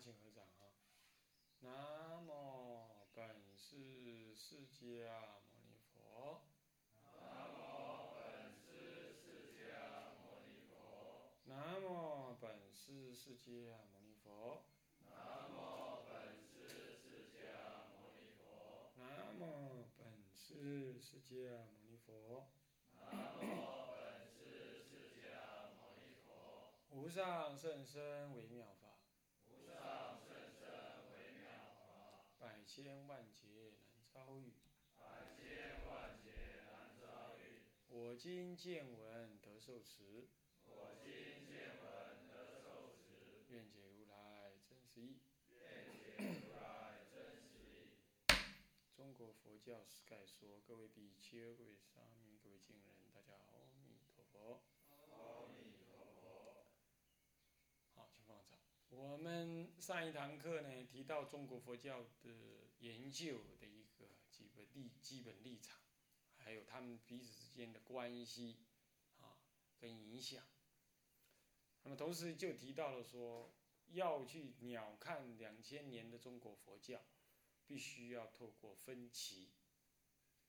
请合掌啊！南无本师释迦牟尼佛。南无本师释迦牟尼佛。南无本师释迦牟尼佛。南无本师释迦牟尼佛。南无本师释迦牟尼佛。南无本师释迦牟尼佛。无上甚深微妙法，无上甚深微妙法，百千万劫难遭遇。百千万劫难遭遇。我今见闻得受持，我今见闻得受持，愿解如来真实义。愿解如来真实义。中国佛教史概说，各位比丘、各位沙弥、各位敬人，大家好，阿弥陀佛。阿弥陀佛。好，请放掌。我们上一堂课呢，提到中国佛教的研究的一个基本立基本立场，还有他们彼此之间的关系啊，跟影响。那么同时就提到了说，要去鸟瞰两千年的中国佛教，必须要透过分歧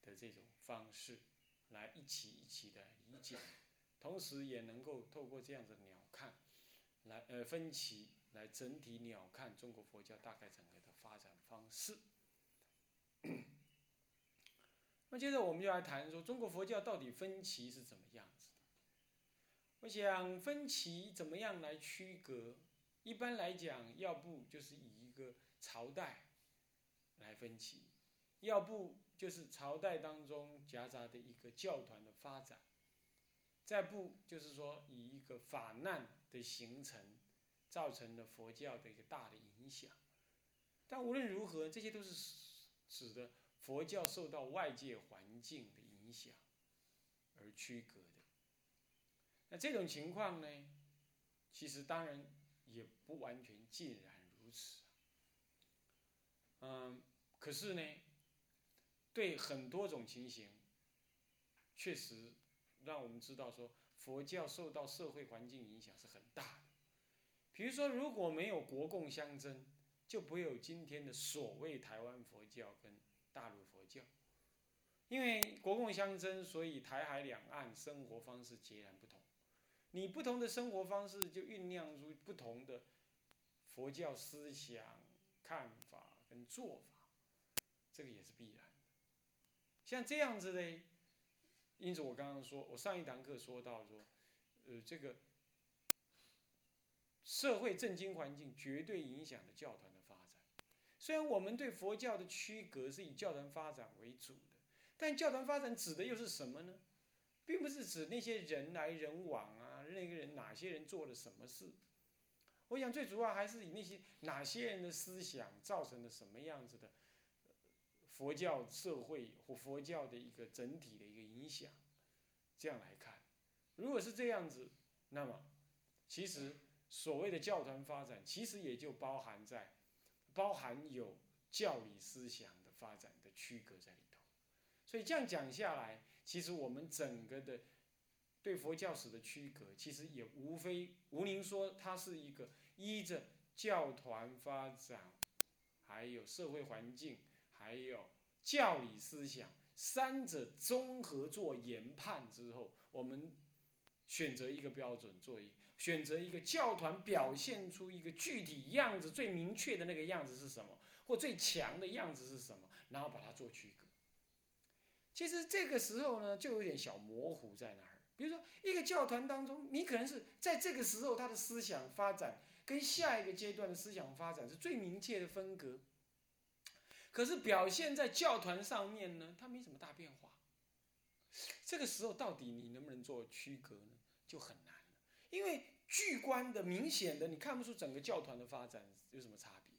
的这种方式，来一起一起的理解，同时也能够透过这样的鸟瞰。来呃分歧来整体鸟瞰中国佛教大概整个的发展方式。那接着我们就来谈说中国佛教到底分歧是怎么样子的。我想分歧怎么样来区隔？一般来讲，要不就是以一个朝代来分歧，要不就是朝代当中夹杂的一个教团的发展。再不就是说，以一个法难的形成，造成了佛教的一个大的影响。但无论如何，这些都是使得佛教受到外界环境的影响而区隔的。那这种情况呢，其实当然也不完全尽然如此。嗯，可是呢，对很多种情形，确实。让我们知道说，佛教受到社会环境影响是很大的。比如说，如果没有国共相争，就不会有今天的所谓台湾佛教跟大陆佛教。因为国共相争，所以台海两岸生活方式截然不同。你不同的生活方式，就酝酿出不同的佛教思想、看法跟做法，这个也是必然的。像这样子的。因此，我刚刚说，我上一堂课说到说，呃，这个社会政经环境绝对影响了教团的发展。虽然我们对佛教的区隔是以教团发展为主的，但教团发展指的又是什么呢？并不是指那些人来人往啊，那个人哪些人做了什么事。我想最主要还是以那些哪些人的思想造成了什么样子的。佛教社会或佛教的一个整体的一个影响，这样来看，如果是这样子，那么其实所谓的教团发展，其实也就包含在包含有教理思想的发展的区隔在里头。所以这样讲下来，其实我们整个的对佛教史的区隔，其实也无非吴宁说它是一个依着教团发展，还有社会环境。还有教理思想三者综合做研判之后，我们选择一个标准，做一选择一个教团表现出一个具体样子最明确的那个样子是什么，或最强的样子是什么，然后把它做区隔。其实这个时候呢，就有点小模糊在那儿。比如说，一个教团当中，你可能是在这个时候他的思想发展跟下一个阶段的思想发展是最明确的分隔。可是表现在教团上面呢，它没什么大变化。这个时候到底你能不能做区隔呢？就很难了，因为巨观的、明显的，你看不出整个教团的发展有什么差别，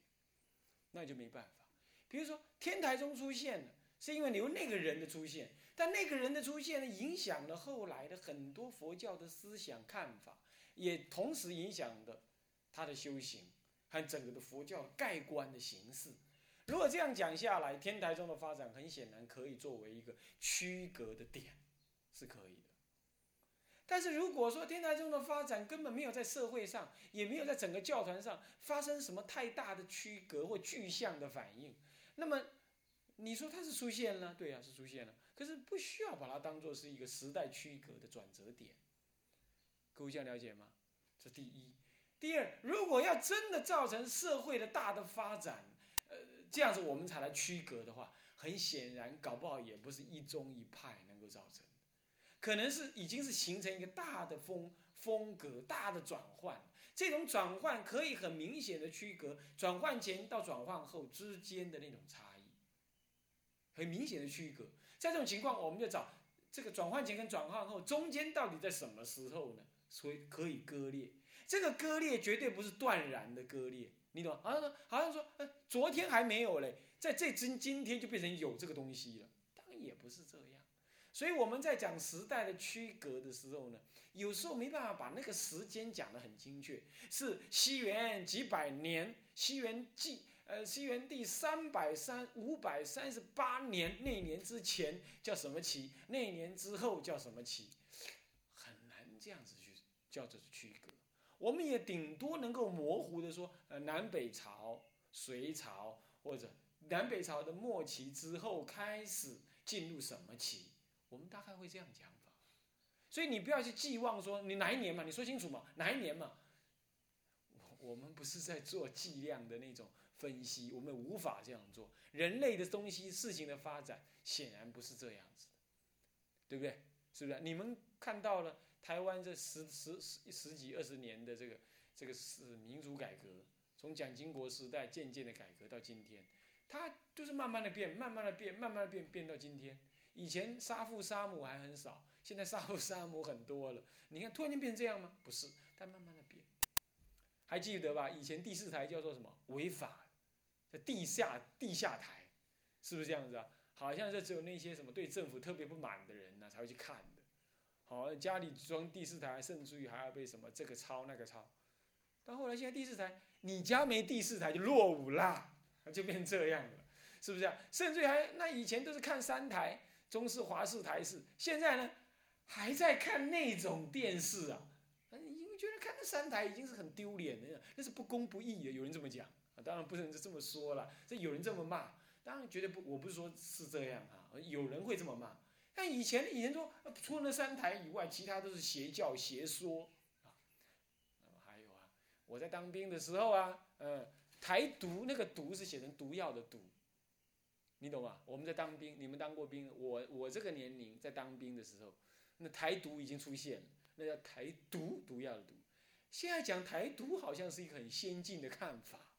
那就没办法。比如说天台宗出现了，是因为有那个人的出现，但那个人的出现呢，影响了后来的很多佛教的思想看法，也同时影响的他的修行和整个的佛教盖棺的形式。如果这样讲下来，天台宗的发展很显然可以作为一个区隔的点，是可以的。但是如果说天台宗的发展根本没有在社会上，也没有在整个教团上发生什么太大的区隔或具象的反应，那么你说它是出现了，对呀，是出现了。可是不需要把它当做是一个时代区隔的转折点。各位这样了解吗？这第一。第二，如果要真的造成社会的大的发展，呃，这样子我们才来区隔的话，很显然搞不好也不是一宗一派能够造成。可能是已经是形成一个大的风风格、大的转换，这种转换可以很明显的区隔转换前到转换后之间的那种差异，很明显的区隔。在这种情况，我们就找这个转换前跟转换后中间到底在什么时候呢？所以可以割裂，这个割裂绝对不是断然的割裂，你懂？好像说好像说，呃，昨天还没有嘞，在这今今天就变成有这个东西了，当然也不是这样。所以我们在讲时代的区隔的时候呢，有时候没办法把那个时间讲得很精确。是西元几百年，西元纪呃西元第三百三五百三十八年那年之前叫什么期，那年之后叫什么期，很难这样子去叫做区隔。我们也顶多能够模糊的说，呃南北朝、隋朝或者南北朝的末期之后开始进入什么期。我们大概会这样讲法，所以你不要去寄望说你哪一年嘛，你说清楚嘛，哪一年嘛。我我们不是在做计量的那种分析，我们无法这样做。人类的东西事情的发展显然不是这样子的，对不对？是不是？你们看到了台湾这十十十十几二十年的这个这个是民主改革，从蒋经国时代渐渐的改革到今天，它就是慢慢的变，慢慢的变，慢慢的变，变到今天。以前杀父杀母还很少，现在杀父杀母很多了。你看，突然间变成这样吗？不是，但慢慢的变。还记得吧？以前第四台叫做什么？违法，在地下地下台，是不是这样子啊？好像是只有那些什么对政府特别不满的人呢才会去看的。好，家里装第四台，甚至于还要被什么这个抄那个抄。到后来，现在第四台，你家没第四台就落伍啦，就变成这样了，是不是啊？甚至于还那以前都是看三台。中视、华视、台视，现在呢还在看那种电视啊？因为觉得看那三台已经是很丢脸的，那是不公不义的。有人这么讲啊，当然不能这么说了。这有人这么骂，当然绝对不，我不是说是这样啊，有人会这么骂。但以前以前说，除了那三台以外，其他都是邪教邪说啊。那么还有啊，我在当兵的时候啊，呃，台独那个毒是写成毒药的毒。你懂吗？我们在当兵，你们当过兵。我我这个年龄在当兵的时候，那台独已经出现了，那叫台独毒药的毒。现在讲台独好像是一个很先进的看法，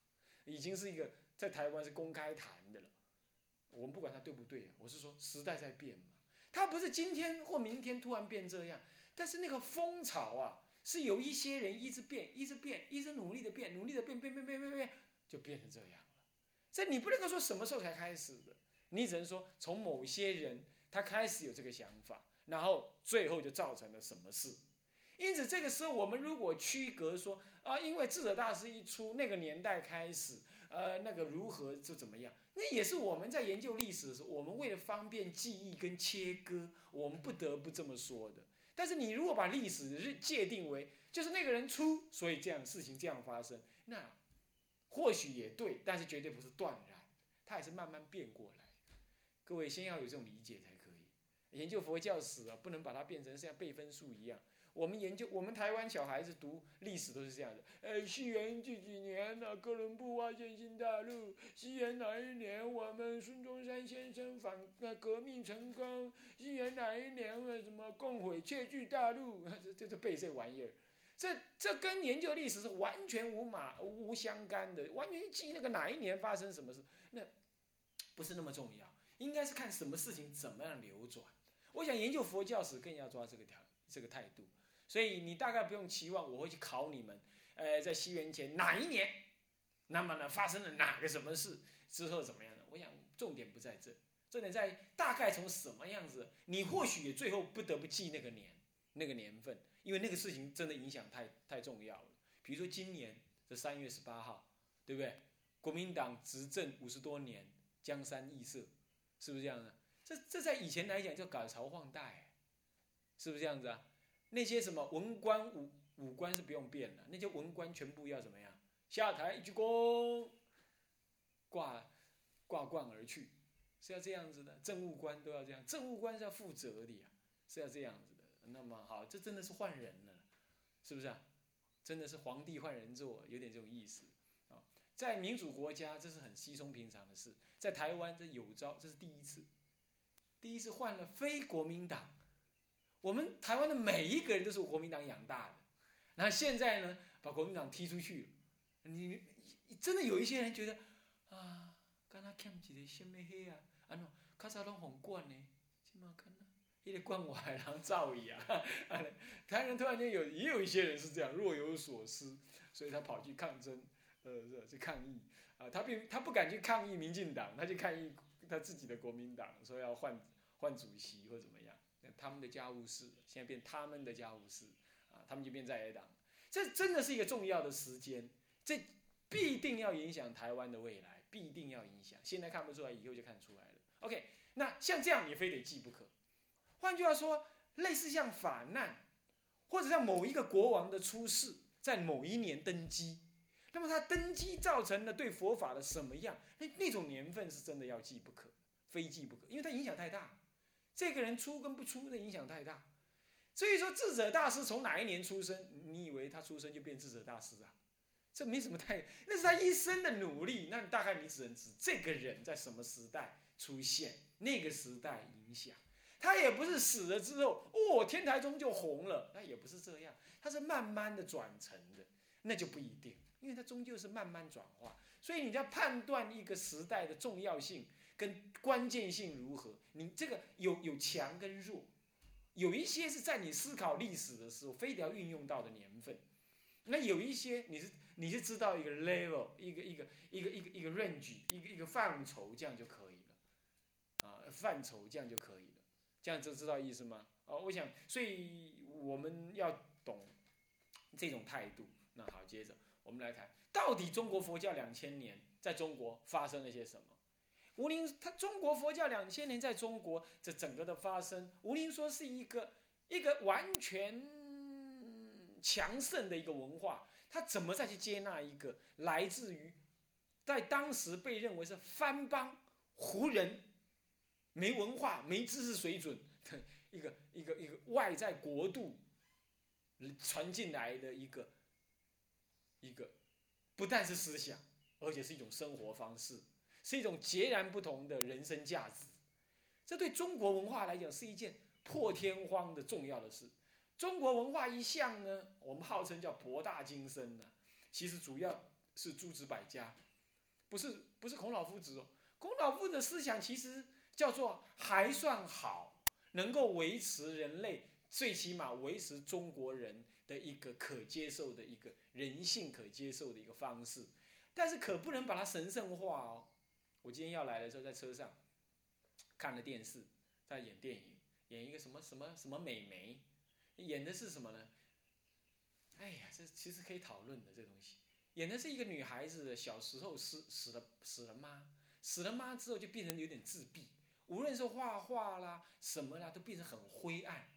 已经是一个在台湾是公开谈的了。我们不管它对不对，我是说时代在变嘛，它不是今天或明天突然变这样，但是那个风潮啊，是有一些人一直变，一直变，一直努力的变，努力的变，变变变变变，就变成这样。这你不能够说什么时候才开始的，你只能说从某些人他开始有这个想法，然后最后就造成了什么事。因此这个时候我们如果区隔说啊，因为智者大师一出那个年代开始，呃，那个如何就怎么样，那也是我们在研究历史的时候，我们为了方便记忆跟切割，我们不得不这么说的。但是你如果把历史是界定为就是那个人出，所以这样事情这样发生，那。或许也对，但是绝对不是断然，它也是慢慢变过来。各位先要有这种理解才可以。研究佛教史啊，不能把它变成像背分数一样。我们研究，我们台湾小孩子读历史都是这样的。呃，西元几几年呢？哥伦布发现新大陆。西元哪一年？我们孙中山先生反呃革命成功。西元哪一年？为什么共匪窃据大陆？这这这背这玩意儿。这这跟研究历史是完全无马无相干的，完全记那个哪一年发生什么事，那不是那么重要，应该是看什么事情怎么样流转。我想研究佛教史更要抓这个条这个态度，所以你大概不用期望我会去考你们，呃，在西元前哪一年，那么呢发生了哪个什么事之后怎么样呢？我想重点不在这，重点在大概从什么样子，你或许也最后不得不记那个年那个年份。因为那个事情真的影响太太重要了。比如说今年的三月十八号，对不对？国民党执政五十多年，江山易色，是不是这样的？这这在以前来讲叫改朝换代，是不是这样子啊？那些什么文官武武官是不用变了，那些文官全部要怎么样？下台一鞠躬，挂挂冠而去，是要这样子的。政务官都要这样，政务官是要负责的呀，是要这样子。那么好，这真的是换人了，是不是啊？真的是皇帝换人做，有点这种意思啊。在民主国家，这是很稀松平常的事。在台湾，这有招，这是第一次，第一次换了非国民党。我们台湾的每一个人都是国民党养大的，然后现在呢，把国民党踢出去。你真的有一些人觉得啊，刚他欠一个什么黑啊，啊喏，卡萨拢红冠呢，起码看那，一个冠我海狼造一样。台湾突然间有也有一些人是这样若有所思，所以他跑去抗争，呃，去抗议啊，他并他不敢去抗议民进党，他去抗议他自己的国民党，说要换换主席或怎么样。他们的家务事现在变他们的家务事啊，他们就变在野党，这真的是一个重要的时间，这必定要影响台湾的未来，必定要影响。现在看不出来，以后就看出来了。OK，那像这样你非得记不可。换句话说，类似像法难，或者像某一个国王的出世，在某一年登基，那么他登基造成了对佛法的什么样？那那种年份是真的要记不可，非记不可，因为他影响太大。这个人出跟不出的影响太大，所以说智者大师从哪一年出生？你以为他出生就变智者大师啊？这没什么太，那是他一生的努力。那大概你只能指这个人在什么时代出现，那个时代影响。他也不是死了之后，哦，天台宗就红了，那也不是这样，他是慢慢的转成的，那就不一定，因为他终究是慢慢转化。所以你要判断一个时代的重要性。跟关键性如何？你这个有有强跟弱，有一些是在你思考历史的时候非得要运用到的年份，那有一些你是你是知道一个 level，一个一个一个一个一个 range，一个一个范畴，这样就可以了，啊，范畴这样就可以了，这样就知道意思吗？哦，我想，所以我们要懂这种态度。那好，接着我们来谈，到底中国佛教两千年在中国发生了些什么？吴林，他中国佛教两千年在中国这整个的发生，吴林说是一个一个完全强盛的一个文化，他怎么再去接纳一个来自于在当时被认为是番邦胡人、没文化、没知识水准的一个一个一个外在国度传进来的一个一个，不但是思想，而且是一种生活方式。是一种截然不同的人生价值，这对中国文化来讲是一件破天荒的重要的事。中国文化一向呢，我们号称叫博大精深的，其实主要是诸子百家，不是不是孔老夫子哦。孔老夫子的思想其实叫做还算好，能够维持人类，最起码维持中国人的一个可接受的一个人性可接受的一个方式，但是可不能把它神圣化哦。我今天要来的时候，在车上看了电视，在演电影，演一个什么什么什么美眉，演的是什么呢？哎呀，这其实可以讨论的这东西，演的是一个女孩子小时候死死了死了妈，死了妈之后就变成有点自闭，无论是画画啦什么啦，都变成很灰暗。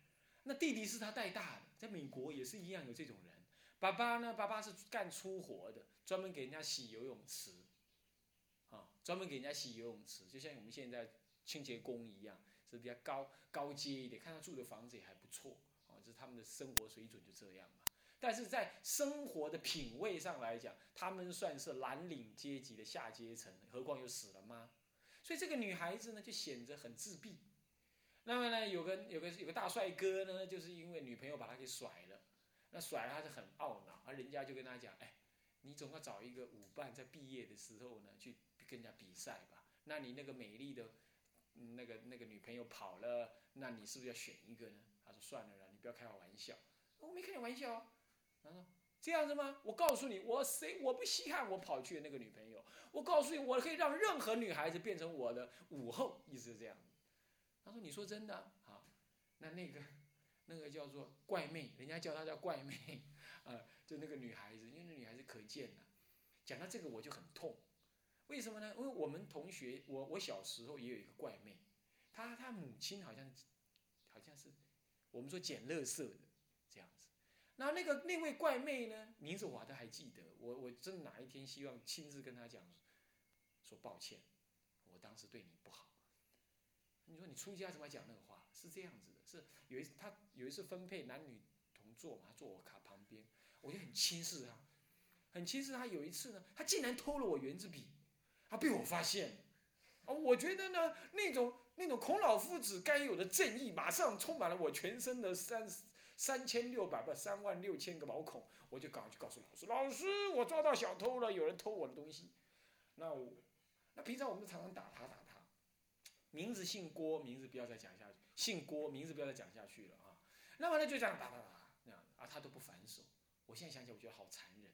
那弟弟是他带大的，在美国也是一样有这种人。爸爸呢，爸爸是干粗活的，专门给人家洗游泳池。啊专门给人家洗游泳池，就像我们现在清洁工一样，是比较高高阶一点。看他住的房子也还不错，啊，就是他们的生活水准就这样嘛。但是在生活的品味上来讲，他们算是蓝领阶级的下阶层，何况又死了妈，所以这个女孩子呢就显得很自闭。那么呢，有个有个有个大帅哥呢，就是因为女朋友把他给甩了，那甩了他就很懊恼，而人家就跟他讲，哎，你总要找一个舞伴，在毕业的时候呢去。跟人家比赛吧，那你那个美丽的，那个那个女朋友跑了，那你是不是要选一个呢？他说算了啦，你不要开我玩笑。我没开你玩笑。他说这样子吗？我告诉你，我谁我不稀罕我跑去的那个女朋友。我告诉你，我可以让任何女孩子变成我的舞后，意思是这样。他说你说真的？啊，那那个那个叫做怪妹，人家叫她叫怪妹，啊，就那个女孩子，因为那女孩子可见的。讲到这个我就很痛。为什么呢？因为我们同学，我我小时候也有一个怪妹，她她母亲好像好像是我们说捡垃圾的子。那那个那位怪妹呢，名字我都还记得。我我真哪一天希望亲自跟她讲，说抱歉，我当时对你不好。你说你出家怎么讲那个话？是这样子的，是有一次他有一次分配男女同坐嘛，坐我卡旁边，我就很轻视他，很轻视他。有一次呢，他竟然偷了我圆珠笔，他被我发现。啊，我觉得呢，那种那种孔老夫子该有的正义，马上充满了我全身的三三千六百不三万六千个毛孔，我就赶快去告诉老师，老师，我抓到小偷了，有人偷我的东西。那我，那平常我们常常打他打他，名字姓郭，名字不要再讲下去，姓郭，名字不要再讲下去了啊。那么呢就这样打打打那样，啊他都不反手。我现在想起来，我觉得好残忍，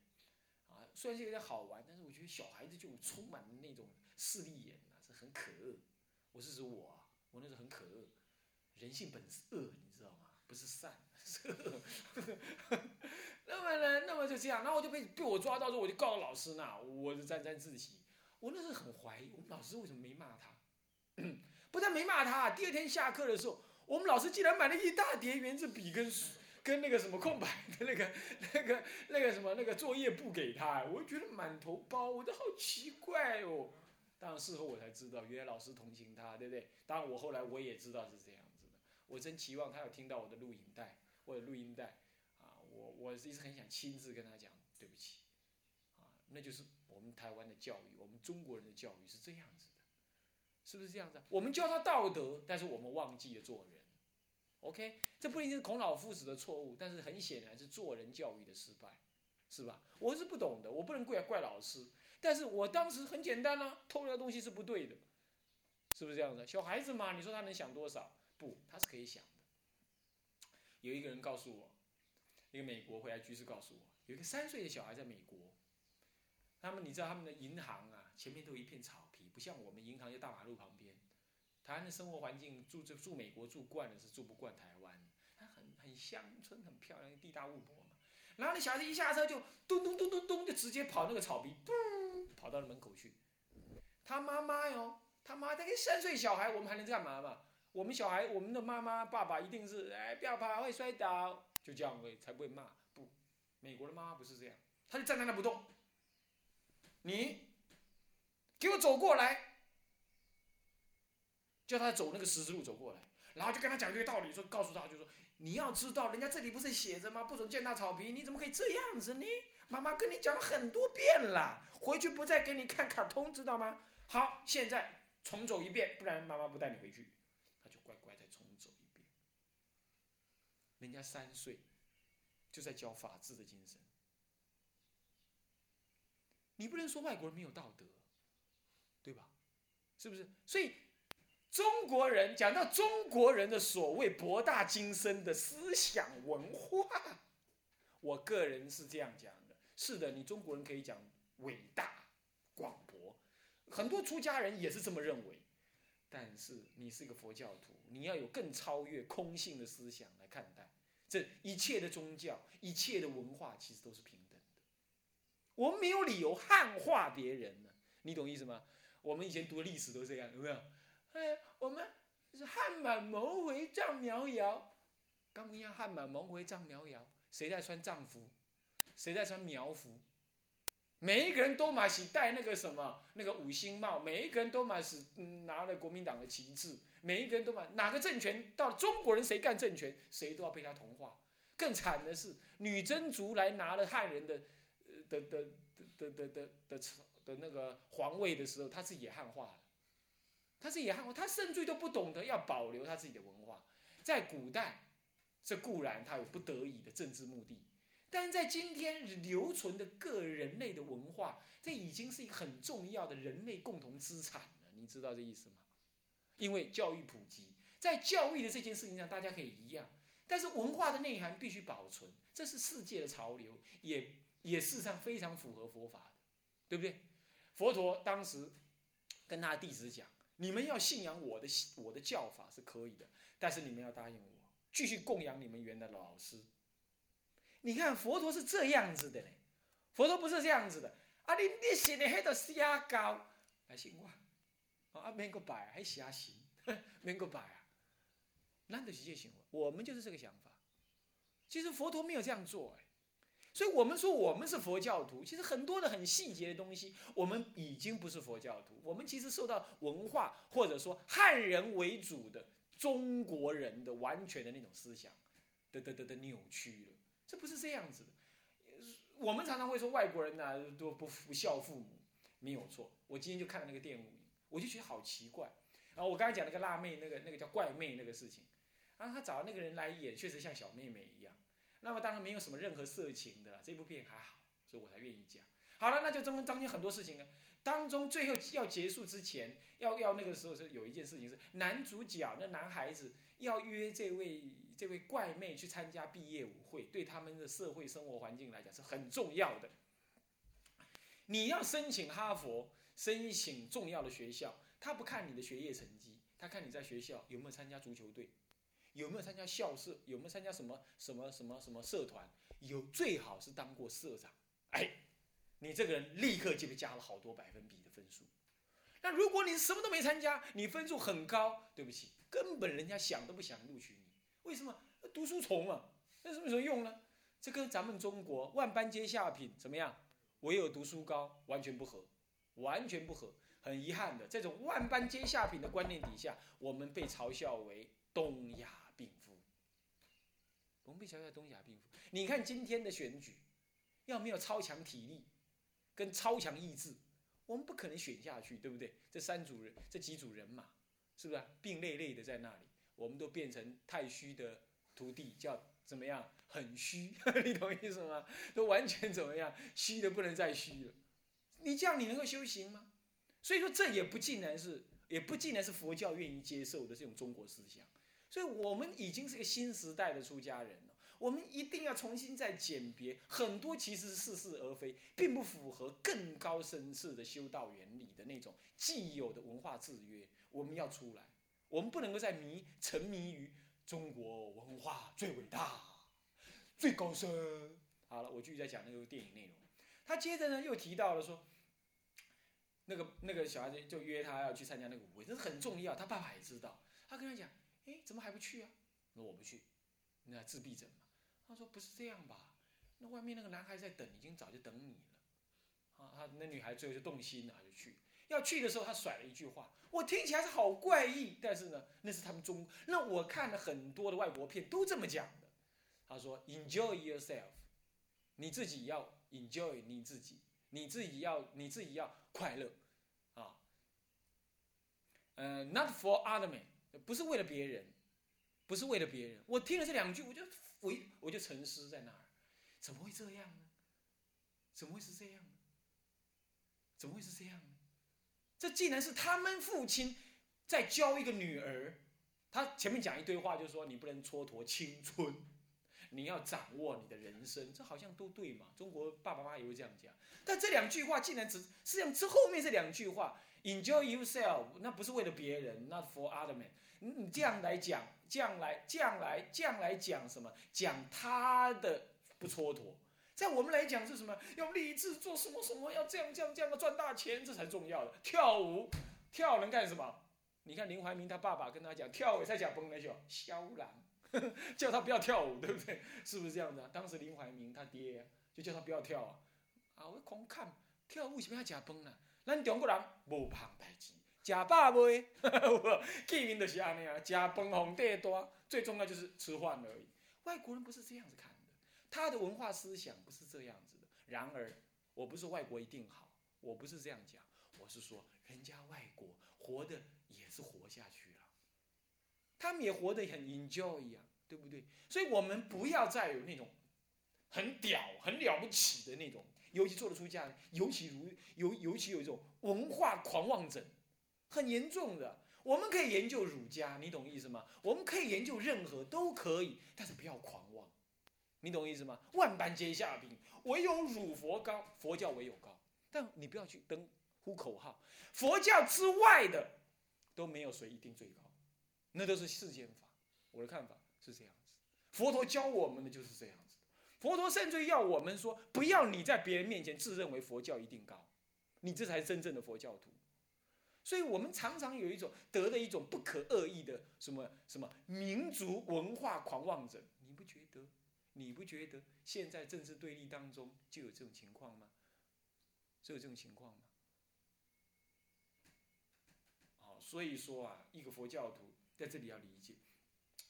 啊，虽然是有点好玩，但是我觉得小孩子就充满了那种势利眼呐，是。很可恶，我是指我啊，我那时候很可恶，人性本是恶，你知道吗？不是善，是恶。那么呢，那么就这样，然后我就被被我抓到之后，我就告到老师那，我就沾沾自喜。我那时候很怀疑，我们老师为什么没骂他？不但没骂他，第二天下课的时候，我们老师竟然买了一大叠圆珠笔跟跟那个什么空白的那个那个那个什么那个作业簿给他，我觉得满头包，我都好奇怪哦。当事后我才知道，原来老师同情他，对不对？当然我后来我也知道是这样。我真期望他有听到我的录影带或者录音带，啊，我我一直很想亲自跟他讲对不起，啊，那就是我们台湾的教育，我们中国人的教育是这样子的，是不是这样子？我们教他道德，但是我们忘记了做人。OK，这不一定是孔老夫子的错误，但是很显然是做人教育的失败，是吧？我是不懂的，我不能怪怪老师。但是我当时很简单啊，偷的东西是不对的，是不是这样子？小孩子嘛，你说他能想多少？不，他是可以想的。有一个人告诉我，一个美国回来居士告诉我，有一个三岁的小孩在美国，他们你知道他们的银行啊，前面都有一片草皮，不像我们银行在大马路旁边。台湾的生活环境住住住美国住惯了是住不惯台湾，它很很乡村，很漂亮，地大物博嘛。然后那小孩子一下车就咚咚咚咚咚就直接跑那个草皮，咚。跑到了门口去，他妈妈哟，他妈他个三岁小孩，我们还能干嘛嘛？我们小孩，我们的妈妈爸爸一定是哎不要怕，会摔倒，就这样会才不会骂。不，美国的妈妈不是这样，他就站在那不动。你给我走过来，叫他走那个十字路走过来，然后就跟他讲这个道理，说告诉他就说你要知道，人家这里不是写着吗？不准践踏草皮，你怎么可以这样子呢？妈妈跟你讲了很多遍了。回去不再给你看卡通，知道吗？好，现在重走一遍，不然妈妈不带你回去。他就乖乖再重走一遍。人家三岁就在教法治的精神，你不能说外国人没有道德，对吧？是不是？所以中国人讲到中国人的所谓博大精深的思想文化，我个人是这样讲的。是的，你中国人可以讲。伟大广博，很多出家人也是这么认为。但是你是一个佛教徒，你要有更超越空性的思想来看待这一切的宗教、一切的文化，其实都是平等的。我们没有理由汉化别人呢，你懂意思吗？我们以前读历史都这样，有没有？哎，我们是汉满蒙回藏苗瑶，刚不一样，汉满蒙回藏苗瑶，谁在穿藏服？谁在穿苗服？每一个人都嘛是戴那个什么那个五星帽，每一个人都嘛是拿了国民党的旗帜，每一个人都把哪个政权到中国人谁干政权，谁都要被他同化。更惨的是，女真族来拿了汉人的的的的的的的的那个皇位的时候，他自己也汉化了，他自己也汉化，他甚至都不懂得要保留他自己的文化。在古代，这固然他有不得已的政治目的。但在今天留存的个人类的文化，这已经是一个很重要的人类共同资产了。你知道这意思吗？因为教育普及，在教育的这件事情上，大家可以一样。但是文化的内涵必须保存，这是世界的潮流，也也事实上非常符合佛法的，对不对？佛陀当时跟他弟子讲：“你们要信仰我的我的教法是可以的，但是你们要答应我，继续供养你们原来的老师。”你看佛陀是这样子的嘞，佛陀不是这样子的。啊，你你信的迄个瞎搞，来信我，啊，免个拜，还瞎信，免个拜啊。难得 是这行为，我们就是这个想法。其实佛陀没有这样做哎，所以我们说我们是佛教徒，其实很多的很细节的东西，我们已经不是佛教徒，我们其实受到文化或者说汉人为主的中国人的完全的那种思想的的的的扭曲了，这不是这样子的。我们常常会说外国人呢都不不孝父母，没有错。我今天就看了那个电影，我就觉得好奇怪。然后我刚才讲那个辣妹，那个那个叫怪妹那个事情，然后他找那个人来演，确实像小妹妹一样。那么当然没有什么任何色情的，这部片还好，所以我才愿意讲。好了，那就中当中很多事情呢，当中最后要结束之前，要要那个时候是有一件事情是男主角那男孩子要约这位这位怪妹去参加毕业舞会，对他们的社会生活环境来讲是很重要的。你要申请哈佛，申请重要的学校，他不看你的学业成绩，他看你在学校有没有参加足球队。有没有参加校社？有没有参加什么什么什么什么社团？有最好是当过社长。哎，你这个人立刻就被加了好多百分比的分数。那如果你什么都没参加，你分数很高，对不起，根本人家想都不想录取你。为什么？读书虫啊，那是有什么用呢？这跟咱们中国万般皆下品怎么样？唯有读书高，完全不合，完全不合。很遗憾的，这种万般皆下品的观念底下，我们被嘲笑为东亚病夫。我们被嘲笑东亚病夫。你看今天的选举，要没有超强体力跟超强意志，我们不可能选下去，对不对？这三组人，这几组人马，是不是啊病累累的在那里？我们都变成太虚的徒弟，叫怎么样？很虚，你懂意思吗？都完全怎么样？虚的不能再虚了。你这样你能够修行吗？所以说这也不尽然是，也不尽然是佛教愿意接受的这种中国思想。所以我们已经是个新时代的出家人了，我们一定要重新再鉴别很多其实是似是而非，并不符合更高层次的修道原理的那种既有的文化制约。我们要出来，我们不能够再迷沉迷于中国文化最伟大、最高深。好了，我继续在讲那个电影内容。他接着呢又提到了说，那个那个小孩子就约他要去参加那个舞会，这很重要。他爸爸也知道，他跟他讲。哎，怎么还不去啊？说我不去，那自闭症嘛。他说不是这样吧？那外面那个男孩在等，已经早就等你了。啊，他那女孩最后就动心了，就去。要去的时候，他甩了一句话，我听起来是好怪异，但是呢，那是他们中，那我看了很多的外国片都这么讲的。他说，Enjoy yourself，你自己要 enjoy 你自己，你自己要你自己要快乐，啊，嗯，Not for other men。不是为了别人，不是为了别人。我听了这两句，我就我我就沉思在那儿，怎么会这样呢？怎么会是这样呢？怎么会是这样呢？这竟然是他们父亲在教一个女儿。他前面讲一堆话，就是说你不能蹉跎青春，你要掌握你的人生。这好像都对嘛？中国爸爸妈妈也会这样讲。但这两句话竟然只实际上之后面这两句话，enjoy yourself，那不是为了别人，not for other men。你这样来讲，这样来，这样来，这样来讲什么？讲他的不蹉跎，在我们来讲是什么？要立志做什么什么？要这样这样这样的赚大钱，这才重要的。跳舞，跳能干什么？你看林怀民他爸爸跟他讲，跳舞才讲崩了就肖然，叫他不要跳舞，对不对？是不是这样的？当时林怀民他爹就叫他不要跳啊，啊，我狂看跳舞什么要假崩呢？咱中国人无胖代志。假爸未？见面就是安尼啊，假饭皇帝多，最重要就是吃饭而已。外国人不是这样子看的，他的文化思想不是这样子的。然而，我不是外国一定好，我不是这样讲，我是说，人家外国活的也是活下去，他们也活得很 enjoy 一样，对不对？所以我们不要再有那种很屌、很了不起的那种，尤其做得出家人，尤其如尤尤其有一种文化狂妄症。很严重的，我们可以研究儒家，你懂意思吗？我们可以研究任何都可以，但是不要狂妄，你懂意思吗？万般皆下品，唯有儒佛高，佛教唯有高。但你不要去登呼口号，佛教之外的都没有谁一定最高，那都是世间法。我的看法是这样子，佛陀教我们的就是这样子。佛陀甚至要我们说，不要你在别人面前自认为佛教一定高，你这才是真正的佛教徒。所以我们常常有一种得了一种不可恶意的什么什么民族文化狂妄者，你不觉得你不觉得现在政治对立当中就有这种情况吗？就有这种情况吗？哦，所以说啊，一个佛教徒在这里要理解，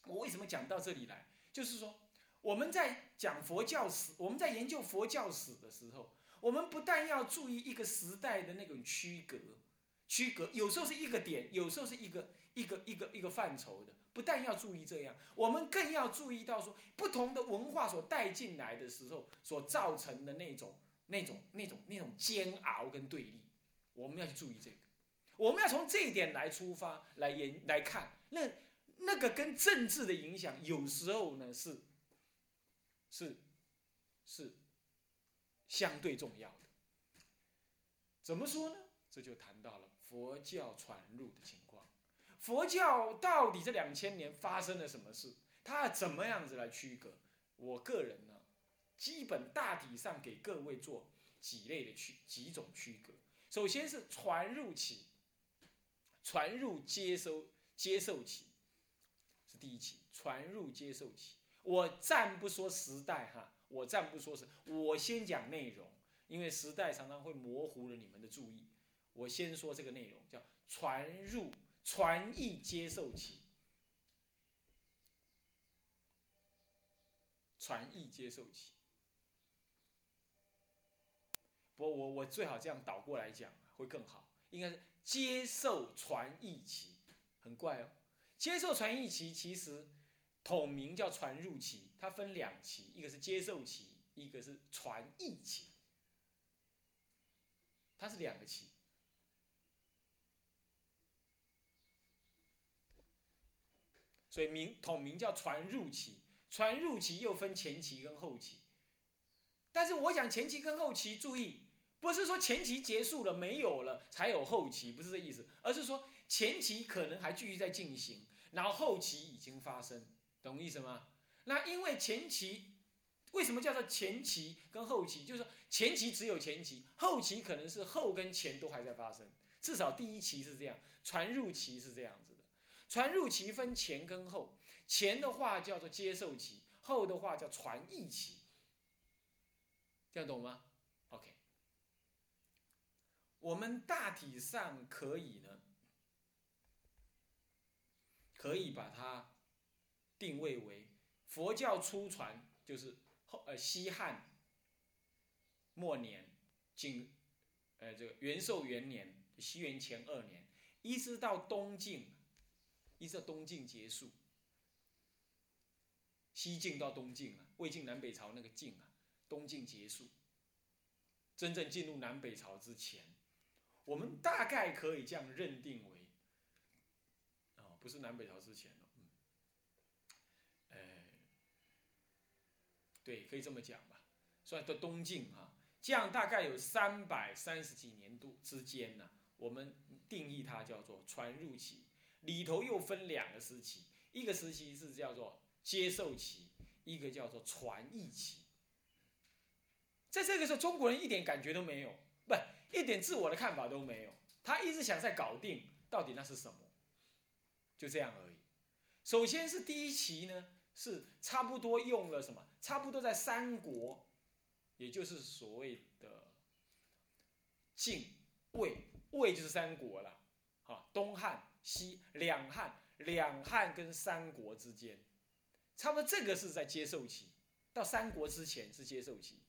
我为什么讲到这里来，就是说我们在讲佛教史，我们在研究佛教史的时候，我们不但要注意一个时代的那种区隔，区隔有时候是一个点，有时候是一个一个一个一个范畴的。不但要注意这样，我们更要注意到说，不同的文化所带进来的时候，所造成的那种、那种、那种、那种煎熬跟对立，我们要去注意这个。我们要从这一点来出发，来研来看，那那个跟政治的影响，有时候呢是是是相对重要的。怎么说呢？这就谈到了佛教传入的情况。佛教到底这两千年发生了什么事？它怎么样子来区隔？我个人呢，基本大体上给各位做几类的区几种区隔。首先是传入期，传入接收接受期是第一期，传入接受期。我暂不说时代哈，我暂不说是，我先讲内容，因为时代常常会模糊了你们的注意。我先说这个内容，叫传入。传译接受期，传译接受期。不，我我最好这样倒过来讲会更好，应该是接受传译期，很怪哦。接受传译期其实统名叫传入期，它分两期，一个是接受期，一个是传译期，它是两个期。所以名统名叫传入期，传入期又分前期跟后期。但是我讲前期跟后期，注意，不是说前期结束了没有了才有后期，不是这意思，而是说前期可能还继续在进行，然后后期已经发生，懂意思吗？那因为前期为什么叫做前期跟后期？就是说前期只有前期，后期可能是后跟前都还在发生，至少第一期是这样，传入期是这样子的。传入期分前跟后，前的话叫做接受期，后的话叫传译期，这样懂吗？OK，我们大体上可以呢，可以把它定位为佛教初传，就是后呃西汉末年，经呃这个元寿元年，西元前二年，一直到东晋。一直到东晋结束，西晋到东晋啊，魏晋南北朝那个晋啊，东晋结束，真正进入南北朝之前，我们大概可以这样认定为，是南北朝之前了，嗯，哎，对，可以这么讲吧，算到东晋啊，这样大概有三百三十几年度之间呢，我们定义它叫做传入期。里头又分两个时期，一个时期是叫做接受期，一个叫做传译期。在这个时候，中国人一点感觉都没有，不，一点自我的看法都没有，他一直想在搞定到底那是什么，就这样而已。首先是第一期呢，是差不多用了什么？差不多在三国，也就是所谓的晋、魏，魏就是三国了，啊，东汉。西两汉，两汉跟三国之间，差不多这个是在接受期，到三国之前是接受期，